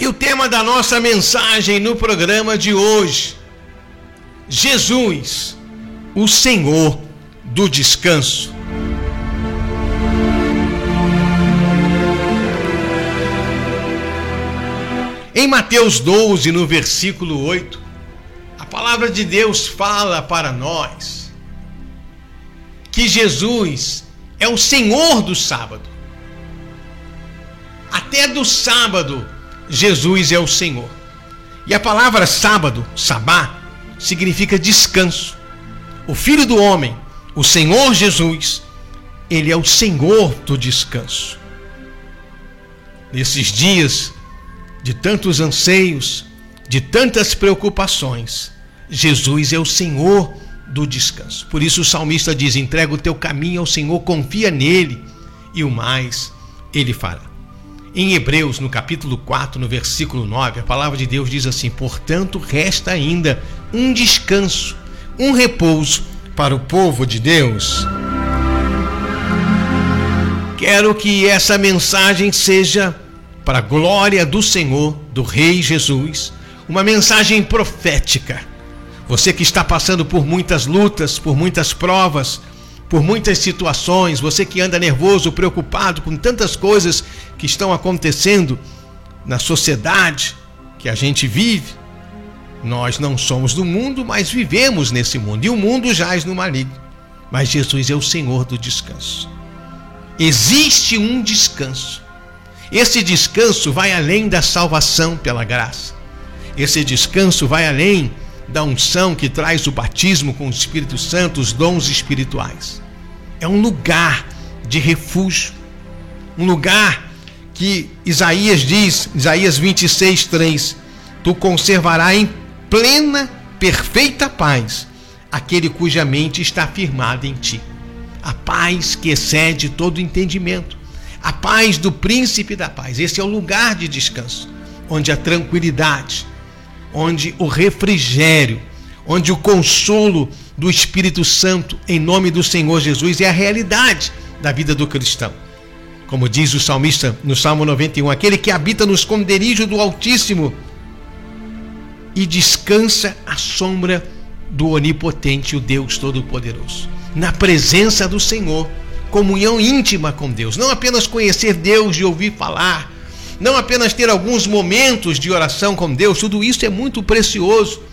E o tema da nossa mensagem no programa de hoje: Jesus, o Senhor do descanso. Em Mateus 12, no versículo 8, a palavra de Deus fala para nós que Jesus é o Senhor do sábado. Até do sábado, Jesus é o Senhor. E a palavra sábado, sabá, significa descanso. O Filho do Homem, o Senhor Jesus, ele é o Senhor do descanso. Nesses dias de tantos anseios, de tantas preocupações, Jesus é o Senhor do descanso. Por isso o salmista diz: entrega o teu caminho ao Senhor, confia nele, e o mais ele fará. Em Hebreus, no capítulo 4, no versículo 9, a palavra de Deus diz assim: Portanto, resta ainda um descanso, um repouso para o povo de Deus. Quero que essa mensagem seja para a glória do Senhor, do Rei Jesus, uma mensagem profética. Você que está passando por muitas lutas, por muitas provas, por muitas situações, você que anda nervoso, preocupado com tantas coisas que estão acontecendo na sociedade que a gente vive. Nós não somos do mundo, mas vivemos nesse mundo, e o mundo jaz no maligno. Mas Jesus é o Senhor do descanso. Existe um descanso esse descanso vai além da salvação pela graça. Esse descanso vai além da unção que traz o batismo com o Espírito Santo, os dons espirituais. É um lugar de refúgio, um lugar que Isaías diz, Isaías 26, 3: Tu conservarás em plena, perfeita paz aquele cuja mente está firmada em ti. A paz que excede todo entendimento a paz do príncipe da paz. Esse é o lugar de descanso, onde a tranquilidade, onde o refrigério, onde o consolo do Espírito Santo em nome do Senhor Jesus é a realidade da vida do cristão. Como diz o salmista no Salmo 91, aquele que habita no esconderijo do Altíssimo e descansa à sombra do Onipotente, o Deus Todo-Poderoso. Na presença do Senhor comunhão íntima com Deus, não apenas conhecer Deus e ouvir falar, não apenas ter alguns momentos de oração com Deus, tudo isso é muito precioso,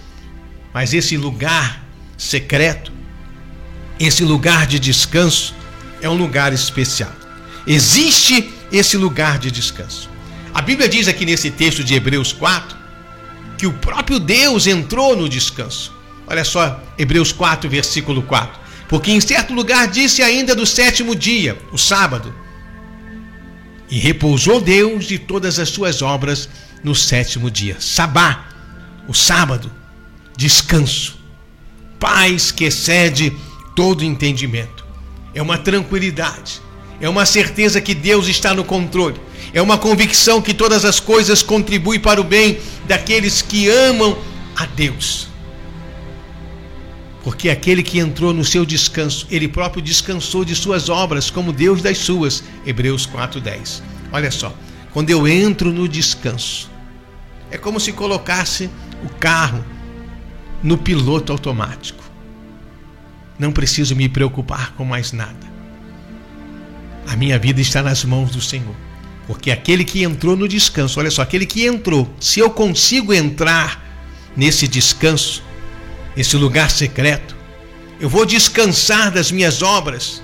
mas esse lugar secreto, esse lugar de descanso, é um lugar especial. Existe esse lugar de descanso. A Bíblia diz aqui nesse texto de Hebreus 4 que o próprio Deus entrou no descanso. Olha só, Hebreus 4, versículo 4. Porque em certo lugar disse ainda do sétimo dia, o sábado. E repousou Deus de todas as suas obras no sétimo dia. Sabá, o sábado, descanso, paz que excede todo entendimento. É uma tranquilidade, é uma certeza que Deus está no controle, é uma convicção que todas as coisas contribuem para o bem daqueles que amam a Deus. Porque aquele que entrou no seu descanso, ele próprio descansou de suas obras, como Deus das suas. Hebreus 4:10. Olha só, quando eu entro no descanso, é como se colocasse o carro no piloto automático. Não preciso me preocupar com mais nada. A minha vida está nas mãos do Senhor. Porque aquele que entrou no descanso, olha só, aquele que entrou, se eu consigo entrar nesse descanso, esse lugar secreto. Eu vou descansar das minhas obras,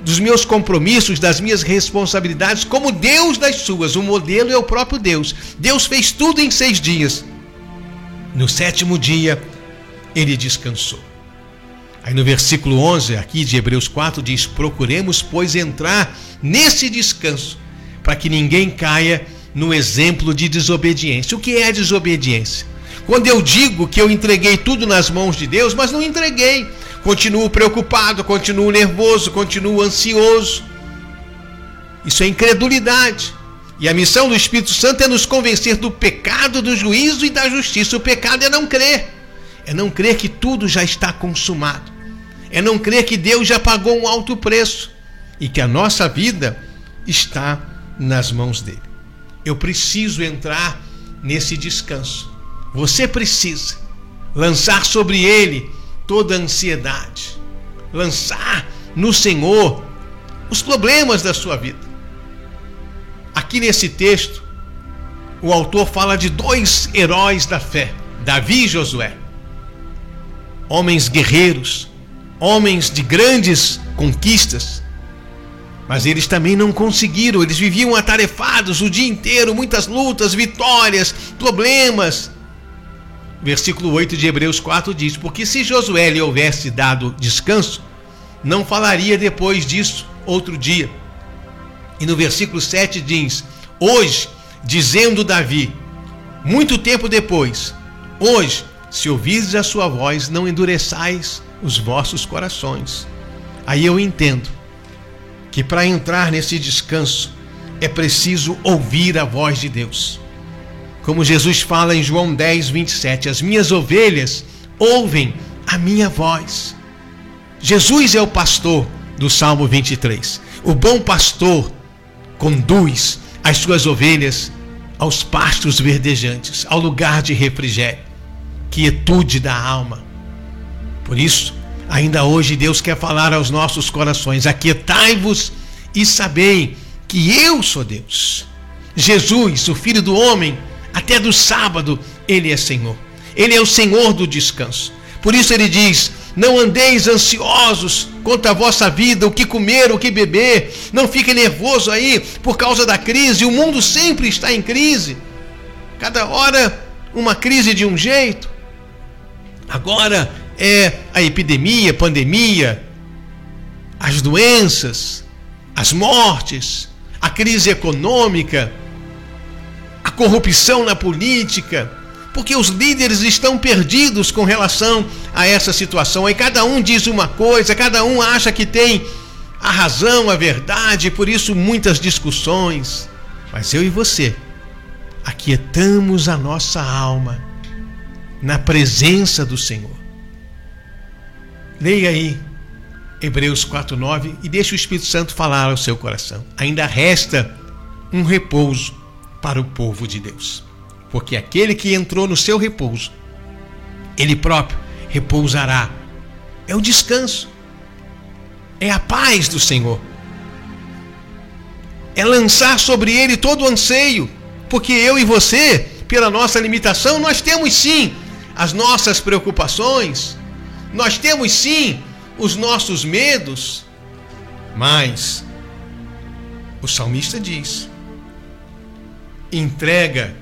dos meus compromissos, das minhas responsabilidades, como Deus das suas. O modelo é o próprio Deus. Deus fez tudo em seis dias. No sétimo dia, ele descansou. Aí no versículo 11, aqui de Hebreus 4, diz: Procuremos, pois, entrar nesse descanso, para que ninguém caia no exemplo de desobediência. O que é desobediência? Quando eu digo que eu entreguei tudo nas mãos de Deus, mas não entreguei. Continuo preocupado, continuo nervoso, continuo ansioso. Isso é incredulidade. E a missão do Espírito Santo é nos convencer do pecado, do juízo e da justiça. O pecado é não crer. É não crer que tudo já está consumado. É não crer que Deus já pagou um alto preço e que a nossa vida está nas mãos dele. Eu preciso entrar nesse descanso. Você precisa lançar sobre ele toda a ansiedade, lançar no Senhor os problemas da sua vida. Aqui nesse texto, o autor fala de dois heróis da fé, Davi e Josué. Homens guerreiros, homens de grandes conquistas, mas eles também não conseguiram, eles viviam atarefados o dia inteiro, muitas lutas, vitórias, problemas. Versículo 8 de Hebreus 4 diz: Porque se Josué lhe houvesse dado descanso, não falaria depois disso outro dia. E no versículo 7 diz: Hoje, dizendo Davi, muito tempo depois, hoje, se ouvirdes a sua voz, não endureçais os vossos corações. Aí eu entendo que para entrar nesse descanso é preciso ouvir a voz de Deus. Como Jesus fala em João 10, 27, as minhas ovelhas ouvem a minha voz. Jesus é o pastor do Salmo 23. O bom pastor conduz as suas ovelhas aos pastos verdejantes, ao lugar de refrigério, quietude da alma. Por isso, Ainda hoje Deus quer falar aos nossos corações: aquietai-vos e sabei que eu sou Deus. Jesus, o Filho do Homem, até do sábado, ele é Senhor. Ele é o Senhor do descanso. Por isso ele diz: Não andeis ansiosos quanto à vossa vida, o que comer, o que beber. Não fiquem nervosos aí por causa da crise. O mundo sempre está em crise. Cada hora uma crise de um jeito. Agora é a epidemia, pandemia, as doenças, as mortes, a crise econômica, a corrupção na política, porque os líderes estão perdidos com relação a essa situação. Aí cada um diz uma coisa, cada um acha que tem a razão, a verdade, por isso muitas discussões. Mas eu e você aquietamos a nossa alma na presença do Senhor. Leia aí Hebreus 4:9 e deixe o Espírito Santo falar ao seu coração. Ainda resta um repouso para o povo de Deus. Porque aquele que entrou no seu repouso, ele próprio repousará. É o descanso. É a paz do Senhor. É lançar sobre ele todo o anseio, porque eu e você, pela nossa limitação, nós temos sim as nossas preocupações, nós temos sim os nossos medos, mas o salmista diz: entrega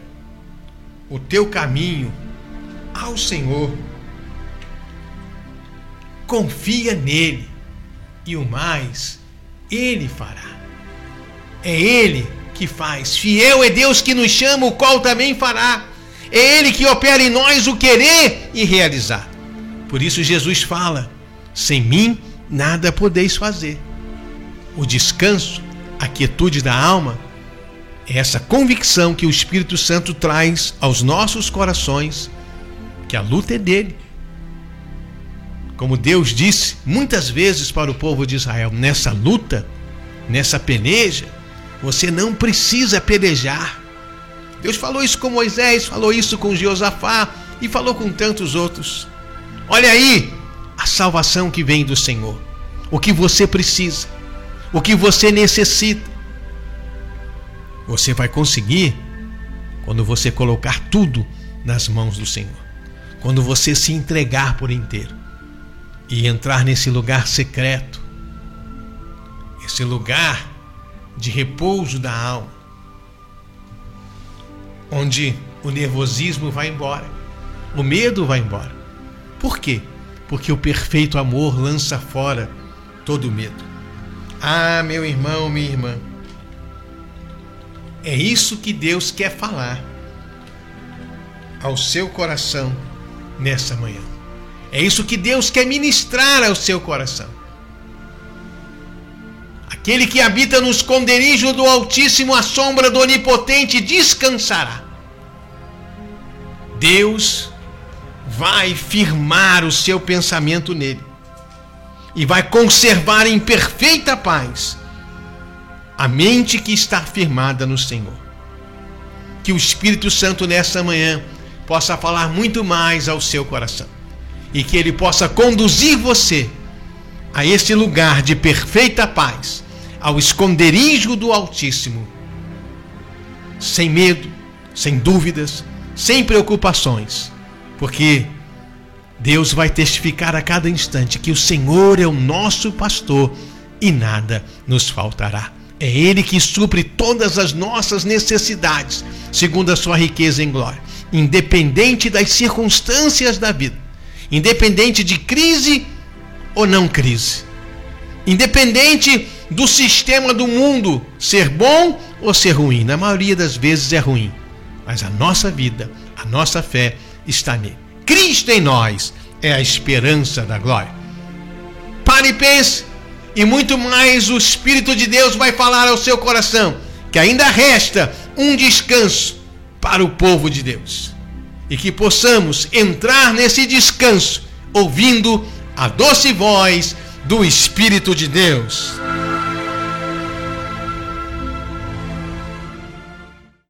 o teu caminho ao Senhor, confia nele e o mais ele fará. É ele que faz. Fiel é Deus que nos chama, o qual também fará. É ele que opera em nós o querer e realizar. Por isso Jesus fala: sem mim nada podeis fazer. O descanso, a quietude da alma, é essa convicção que o Espírito Santo traz aos nossos corações que a luta é dele. Como Deus disse muitas vezes para o povo de Israel, nessa luta, nessa peleja, você não precisa pelejar. Deus falou isso com Moisés, falou isso com Josafá e falou com tantos outros. Olha aí a salvação que vem do Senhor. O que você precisa, o que você necessita. Você vai conseguir quando você colocar tudo nas mãos do Senhor. Quando você se entregar por inteiro e entrar nesse lugar secreto, esse lugar de repouso da alma, onde o nervosismo vai embora, o medo vai embora, por quê? Porque o perfeito amor lança fora todo medo. Ah, meu irmão, minha irmã, é isso que Deus quer falar ao seu coração nessa manhã. É isso que Deus quer ministrar ao seu coração. Aquele que habita no esconderijo do Altíssimo, à sombra do Onipotente, descansará. Deus vai firmar o seu pensamento nele e vai conservar em perfeita paz a mente que está firmada no Senhor. que o Espírito Santo nessa manhã possa falar muito mais ao seu coração e que ele possa conduzir você a esse lugar de perfeita paz, ao esconderijo do Altíssimo, sem medo, sem dúvidas, sem preocupações, porque Deus vai testificar a cada instante que o Senhor é o nosso pastor e nada nos faltará. É Ele que supre todas as nossas necessidades, segundo a sua riqueza em glória, independente das circunstâncias da vida, independente de crise ou não crise, independente do sistema do mundo ser bom ou ser ruim. Na maioria das vezes é ruim, mas a nossa vida, a nossa fé está nele. Cristo em nós é a esperança da glória. Pare e pense, e muito mais o Espírito de Deus vai falar ao seu coração que ainda resta um descanso para o povo de Deus. E que possamos entrar nesse descanso ouvindo a doce voz do Espírito de Deus.